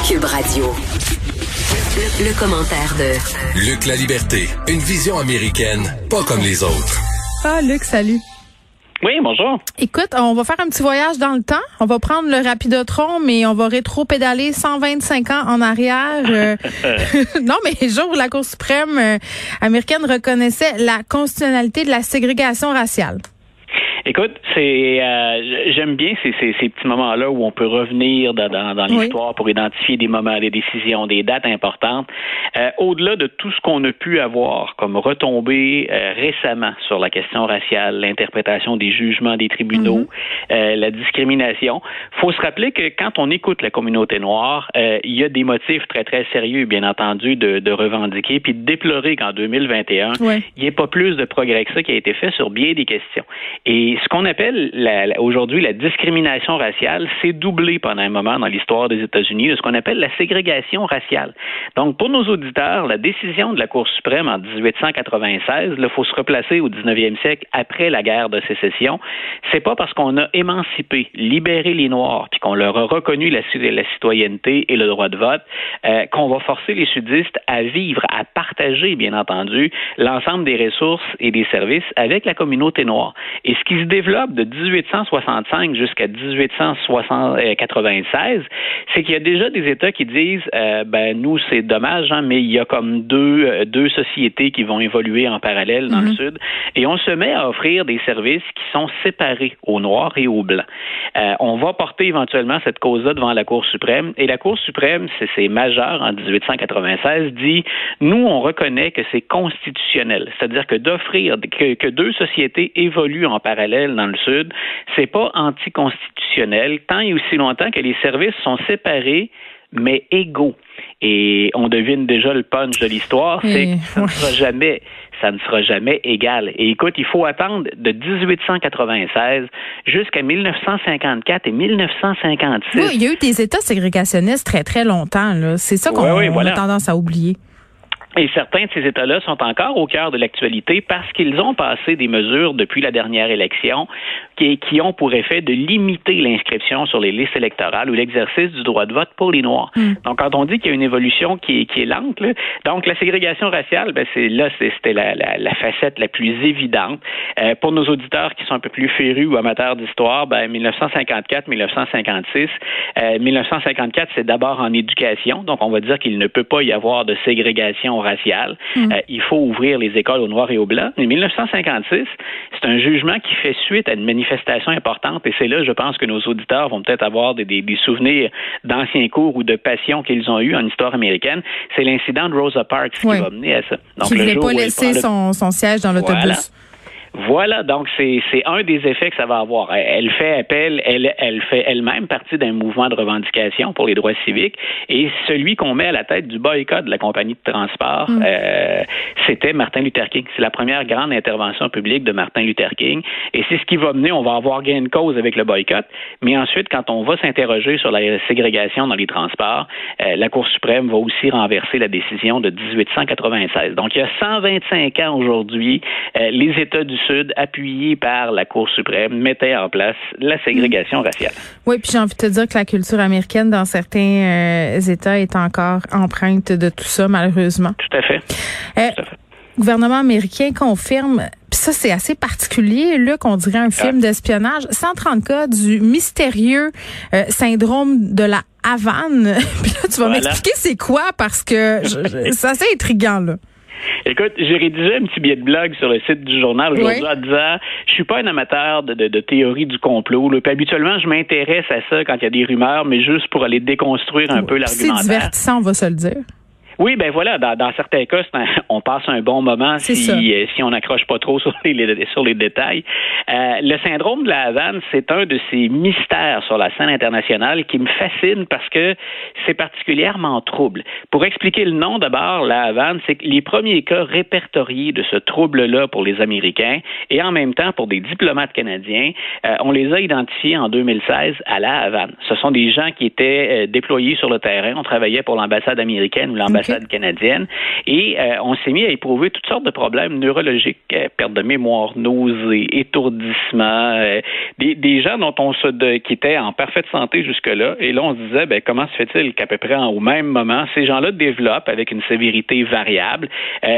Cube Radio. Le, le commentaire de Luc La Liberté, une vision américaine, pas comme les autres. Ah, Luc, salut. Oui, bonjour. Écoute, on va faire un petit voyage dans le temps. On va prendre le Rapidotron, mais on va rétro-pédaler 125 ans en arrière. Euh, non, mais le jour où la Cour suprême euh, américaine reconnaissait la constitutionnalité de la ségrégation raciale. Écoute, c'est euh, j'aime bien ces, ces, ces, petits moments-là où on peut revenir dans, dans, dans l'histoire pour identifier des moments, des décisions, des dates importantes. Euh, au-delà de tout ce qu'on a pu avoir comme retombées euh, récemment sur la question raciale, l'interprétation des jugements des tribunaux, mm-hmm. la discrimination, faut se rappeler que quand on écoute la communauté noire, il y a des motifs très très sérieux, bien entendu, de, de revendiquer puis de déplorer qu'en 2021, il n'y ait pas plus de progrès que ça qui a été fait sur bien des questions. Et ce qu'on appelle aujourd'hui la discrimination raciale, c'est doublé pendant un moment dans l'histoire des États-Unis de ce qu'on appelle la ségrégation raciale. Donc, pour nos auditeurs, la décision de la Cour suprême en 1896, il faut se replacer au 19e siècle après la guerre de sécession, c'est pas parce qu'on a émancipé, libéré les Noirs, puis qu'on leur a reconnu la, citoyenneté et le droit de vote, euh, qu'on va forcer les sudistes à vivre, à partager, bien entendu, l'ensemble des ressources et des services avec la communauté noire. Et ce qui se développe de 1865 jusqu'à 1896, c'est qu'il y a déjà des États qui disent, euh, ben nous c'est dommage, hein, mais il y a comme deux euh, deux sociétés qui vont évoluer en parallèle dans le mhm. Sud, et on se met à offrir des services qui sont séparés aux Noirs et aux Blancs. Euh, on va porter éventuellement cette cause-là devant la Cour suprême, et la Cour suprême, c'est majeur en 1896, dit, nous on reconnaît que c'est constitutionnel, c'est-à-dire que d'offrir que, que deux sociétés évoluent en parallèle dans le Sud, c'est pas anticonstitutionnel tant et aussi longtemps que les services sont séparés mais égaux. Et on devine déjà le punch de l'histoire, c'est que ça ne sera jamais, ça ne sera jamais égal. Et écoute, il faut attendre de 1896 jusqu'à 1954 et 1956. Oui, il y a eu des États ségrégationnistes très très longtemps. C'est ça qu'on a tendance à oublier. Et certains de ces États-là sont encore au cœur de l'actualité parce qu'ils ont passé des mesures depuis la dernière élection qui, qui ont pour effet de limiter l'inscription sur les listes électorales ou l'exercice du droit de vote pour les Noirs. Hmm. Donc, quand on dit qu'il y a une évolution qui est, qui est lente, là, donc la ségrégation raciale, ben, c'est là, c'était la, la, la, facette la plus évidente. Euh, pour nos auditeurs qui sont un peu plus férus ou amateurs d'histoire, ben, 1954, 1956, euh, 1954, c'est d'abord en éducation, donc on va dire qu'il ne peut pas y avoir de ségrégation raciale. Mm. Euh, il faut ouvrir les écoles aux Noirs et aux Blancs. En 1956, c'est un jugement qui fait suite à une manifestation importante et c'est là, je pense, que nos auditeurs vont peut-être avoir des, des, souvenirs d'anciens cours ou de passions qu'ils ont eu en histoire américaine. C'est l'incident de Rosa Parks qui va mener à ça. Donc, qui ne voulait pas laisser son, son, siège dans l'autobus. Voilà, donc c'est un des effets que ça va avoir. Elle fait appel, elle, elle fait elle-même partie d'un mouvement de revendication pour les droits civiques et celui qu'on met à la tête du boycott de la compagnie de transport, mm. euh, c'était Martin Luther King. C'est la première grande intervention publique de Martin Luther King et c'est ce qui va mener, on va avoir gain de cause avec le boycott, mais ensuite, quand on va s'interroger sur la ségrégation dans les transports, euh, la Cour suprême va aussi renverser la décision de 1896. Donc, il y a 125 ans aujourd'hui, euh, les États du Sud, appuyé par la Cour suprême, mettait en place la ségrégation mm. raciale. Oui, puis j'ai envie de te dire que la culture américaine dans certains euh, États est encore empreinte de tout ça, malheureusement. Tout à fait. Euh, tout à fait. Le gouvernement américain confirme, puis ça c'est assez particulier, là qu'on dirait un film ah. d'espionnage, 130 cas du mystérieux euh, syndrome de la Havane. puis là tu vas m'expliquer c'est quoi parce que c'est assez intriguant là. Écoute, j'ai rédigé un petit billet de blog sur le site du journal aujourd'hui en disant je suis pas un amateur de, de, de théorie du complot. Là. Puis habituellement, je m'intéresse à ça quand il y a des rumeurs, mais juste pour aller déconstruire un peu l'argumentaire. C'est divertissant, on va se le dire. Oui, ben voilà, dans, dans certains cas, on passe un bon moment si, euh, si on n'accroche pas trop sur les, sur les détails. Euh, le syndrome de la Havane, c'est un de ces mystères sur la scène internationale qui me fascine parce que c'est particulièrement trouble. Pour expliquer le nom d'abord, la Havane, c'est que les premiers cas répertoriés de ce trouble-là pour les Américains et en même temps pour des diplomates canadiens, euh, on les a identifiés en 2016 à la Havane. Ce sont des gens qui étaient déployés sur le terrain. On travaillait pour l'ambassade américaine ou l'ambassade canadienne. Et on s'est mis à éprouver toutes sortes de problèmes neurologiques, perte de mémoire, nausées, étourdissement, des, des, gens dont on se de, qui étaient en parfaite santé jusque-là. Et là, on se disait, ben, comment se fait-il qu'à peu près au même moment, ces gens-là développent, avec une sévérité variable,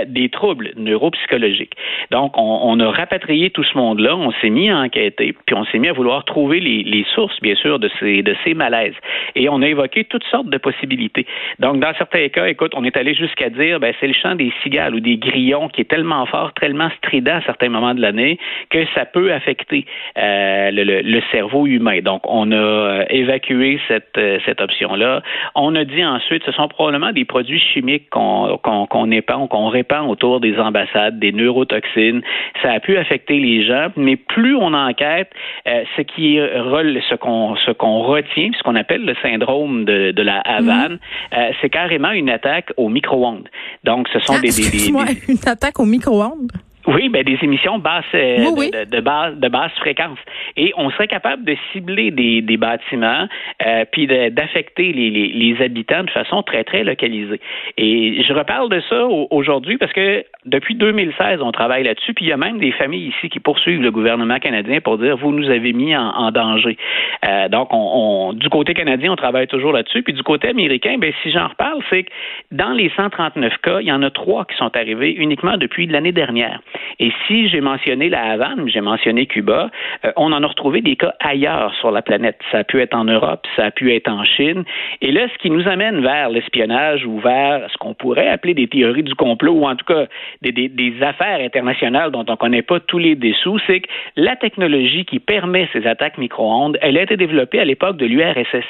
des troubles neuropsychologiques. Donc, on, on a rapatrié tout ce monde-là, on s'est mis à enquêter, puis on s'est mis à vouloir trouver les, les sources, bien sûr, de ces, de ces malaises. Et on a évoqué toutes sortes de possibilités. Donc, dans certains cas, écoute, on est allé jusqu'à dire, ben, c'est le chant des cigales ou des grillons qui est tellement fort, tellement strident à certains moments de l'année que ça peut affecter euh, le, le, cerveau humain. Donc, on a euh, évacué cette, euh, cette option-là. On a dit ensuite, ce sont probablement des produits chimiques qu'on qu'on qu'on épand, qu'on répand autour des ambassades, des neurotoxines. Ça a pu affecter les gens, mais plus on enquête, euh, ce qui ce qu'on ce qu'on retient, ce qu'on appelle le syndrome de, de la Havane, mhm. euh, c'est carrément une attaque au micro-ondes. Donc, ce sont ah, des, des, des, des, une attaque au micro-ondes? Oui, ben des émissions basse, euh, De, de, basse, de basse fréquence. Et on serait capable de cibler des, des bâtiments, euh, puis d'affecter les, les, les, habitants de façon très, très localisée. Et je reparle de ça aujourd'hui parce que depuis 2016, on travaille là-dessus, puis il y a même des familles ici qui poursuivent le gouvernement canadien pour dire, vous nous avez mis en, en danger. Euh, donc, on, on, du côté canadien, on travaille toujours là-dessus. Puis du côté américain, ben si j'en reparle, c'est que dans les 139 cas, il y en a trois qui sont arrivés uniquement depuis l'année dernière. Et si j'ai mentionné la Havane, j'ai mentionné Cuba, euh, on en a retrouvé des cas ailleurs sur la planète. Ça a pu être en Europe, ça a pu être en Chine. Et là, ce qui nous amène vers l'espionnage ou vers ce qu'on pourrait appeler des théories du complot ou en tout cas des, des, affaires internationales dont on ne connaît pas tous les dessous, c'est que la technologie qui permet ces attaques micro-ondes, elle a été développée à l'époque de l'URSS.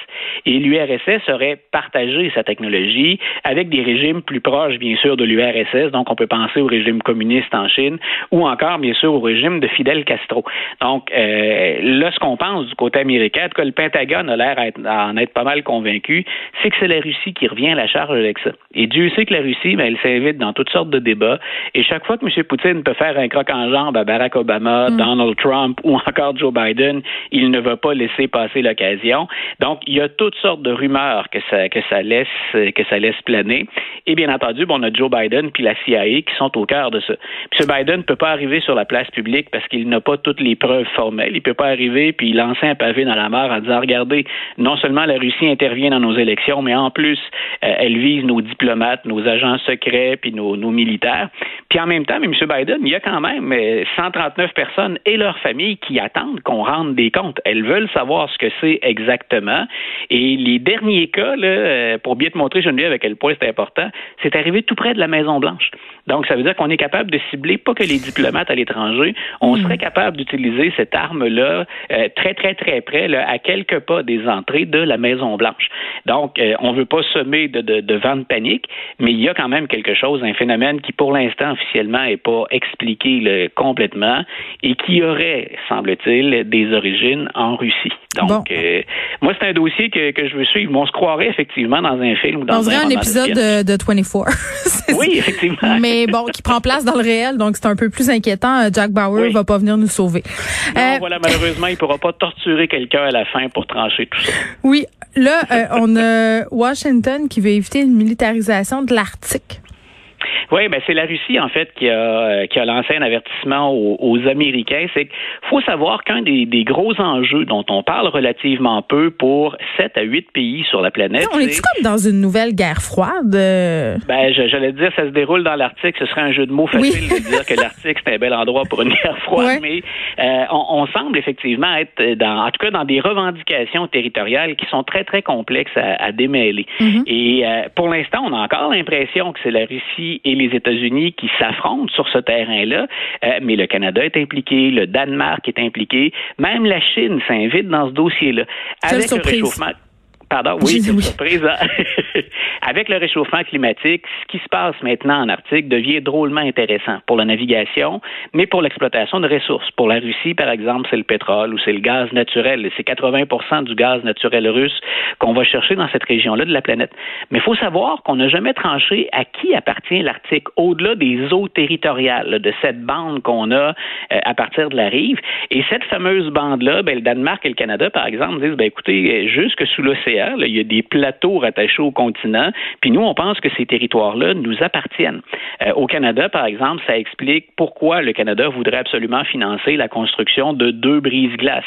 Et l'URSS aurait partagé sa technologie avec des régimes plus proches, bien sûr, de l'URSS. Donc, on peut penser au régime communiste en Chine ou encore, bien sûr, au régime de Fidel Castro. Donc, euh, là, ce qu'on pense du côté américain, que le Pentagone a l'air d'en être pas mal convaincu, c'est que c'est la Russie qui revient à la charge avec ça. Et Dieu sait que la Russie, ben, elle s'invite dans toutes sortes de débats. Et chaque fois que M. Poutine peut faire un croc en jambe à Barack Obama, mm. Donald Trump ou encore Joe Biden, il ne va pas laisser passer l'occasion. Donc, il y a toutes sortes de rumeurs que ça, que ça laisse, que ça laisse planer. Et bien entendu, bon, on a Joe Biden puis la CIA qui sont au cœur de ça. M. Biden ne peut pas arriver sur la place publique parce qu'il n'a pas toutes les preuves formelles. Il ne peut pas arriver puis lancer un pavé dans la mer en disant regardez, non seulement la Russie intervient dans nos élections, mais en plus, euh, elle vise nos diplomates, nos agents secrets puis nos, nos militaires. Puis en même temps, mais M. Biden, il y a quand même 139 euh, personnes et leurs familles qui attendent qu'on rende des comptes. Elles veulent savoir ce que c'est exactement. Et les derniers cas, là, euh, pour bien te montrer, Geneviève, à quel point c'est important, c'est arrivé tout près de la Maison-Blanche. Donc, ça veut dire qu'on est capable de cibler pas que les diplomates à l'étranger, on hmm. serait capable d'utiliser cette arme-là euh, très, très, très près, là, à quelques pas des entrées de la Maison-Blanche. Donc, euh, on ne veut pas semer de, de, de vent de panique, mais il y a quand même quelque chose, un phénomène qui, pour l'instant, officiellement, n'est pas expliqué là, complètement et qui aurait, semble-t-il, des origines en Russie. Donc, euh, moi, c'est un dossier que, que je veux suivre. On se croirait effectivement dans un film ou dans on dirait un, épisode de, de 24. oui, effectivement. Mais bon, qui prend place dans le réel, donc c'est un peu plus inquiétant. Euh, Jack Bauer va pas venir nous sauver. Non, euh, voilà, malheureusement, il pourra pas torturer quelqu'un à la fin pour trancher tout ça. Oui, là, on a Washington qui veut éviter une militarisation de l'Arctique. Oui, ben c'est la Russie en fait qui a euh, qui a lancé un avertissement aux, Américains. C'est qu'il faut savoir qu'un des, des, gros enjeux dont on parle relativement peu pour 7 à 8 pays sur la planète. on est, comme dans une nouvelle guerre froide. Ben j'allais dire ça se déroule dans l'Arctique. Ce serait un jeu de mots facile de dire que l'Arctique c'est un bel endroit pour une guerre froide, mais euh, on, on, semble effectivement être dans en tout cas dans des revendications territoriales qui sont très très complexes à, à démêler. Mm-hmm. Et euh, pour l'instant, on a encore l'impression que c'est la Russie et les États-Unis qui s'affrontent sur ce terrain-là, euh, mais le Canada est impliqué, le Danemark est impliqué, même la Chine s'invite dans ce dossier-là. Avec le réchauffement Pardon, oui, c'est une surprise. Hein? Avec le réchauffement climatique, ce qui se passe maintenant en Arctique devient drôlement intéressant pour la navigation, mais pour l'exploitation de ressources. Pour la Russie, par exemple, c'est le pétrole ou c'est le gaz naturel. C'est 80 du gaz naturel russe qu'on va chercher dans cette région-là de la planète. Mais il faut savoir qu'on n'a jamais tranché à qui appartient l'Arctique, au-delà des eaux territoriales, de cette bande qu'on a euh, à partir de la rive. Et cette fameuse bande-là, ben, le Danemark et le Canada, par exemple, disent, ben, écoutez, jusque sous l'océan, il y a des plateaux rattachés aux continent. Puis nous, on pense que ces territoires-là nous appartiennent. Euh, au Canada, par exemple, ça explique pourquoi le Canada voudrait absolument financer la construction de deux brises-glaces.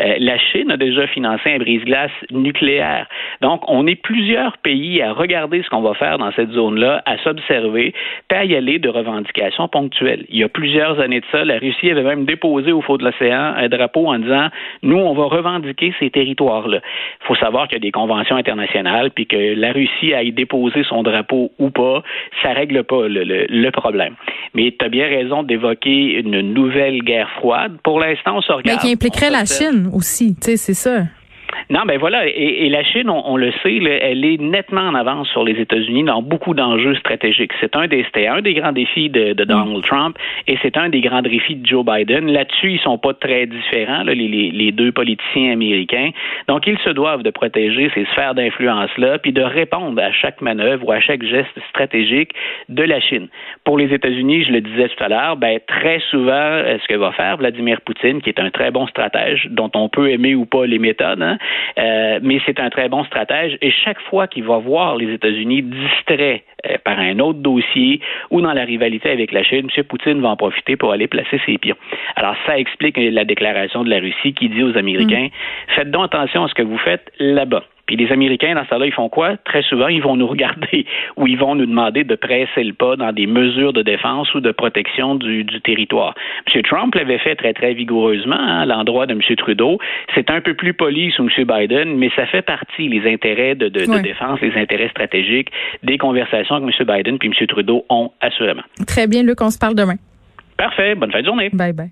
Euh, la Chine a déjà financé un brise-glace nucléaire. Donc, on est plusieurs pays à regarder ce qu'on va faire dans cette zone-là, à s'observer, pas à y aller de revendications ponctuelles. Il y a plusieurs années de ça, la Russie avait même déposé au fond de l'océan un drapeau en disant nous, on va revendiquer ces territoires-là. Il faut savoir qu'il y a des conventions internationales, puis que la Russie aille déposer son drapeau ou pas, ça règle pas le, problème. Mais tu as bien raison d'évoquer une nouvelle guerre froide. Pour l'instant, on se regarde. Mais qui impliquerait la Chine aussi, tu sais, c'est ça. Non, ben voilà. Et, la Chine, on, le sait, elle est nettement en avance sur les États-Unis dans beaucoup d'enjeux stratégiques. C'est un des, c'était un des grands défis de, Donald Trump et c'est un des grands défis de Joe Biden. Là-dessus, ils sont pas très différents, les, les, deux politiciens américains. Donc, ils se doivent de protéger ces sphères d'influence-là, puis de répondre à chaque manœuvre ou à chaque geste stratégique de la Chine. Pour les États-Unis, je le disais tout à l'heure, ben très souvent, ce que va faire Vladimir Poutine, qui est un très bon stratège, dont on peut aimer ou pas les méthodes, hein, euh, mais c'est un très bon stratège. Et chaque fois qu'il va voir les États-Unis distraits euh, par un autre dossier ou dans la rivalité avec la Chine, M. Poutine va en profiter pour aller placer ses pions. Alors, ça explique la déclaration de la Russie qui dit aux Américains, mm. faites donc attention à ce que vous faites là-bas. Puis les Américains, dans ce là ils font quoi? Très souvent, ils vont nous regarder ou ils vont nous demander de presser le pas dans des mesures de défense ou de protection du, territoire. M. Trump l'avait fait très, très vigoureusement hein, à l'endroit de M. Trudeau. C'est un peu plus poli sous M. Biden, mais ça fait partie, les intérêts de, défense, les intérêts stratégiques des conversations que M. Biden puis M. Trudeau ont assurément. Très bien, Luc, on se parle demain. Parfait. Bonne fin de journée. Bye bye.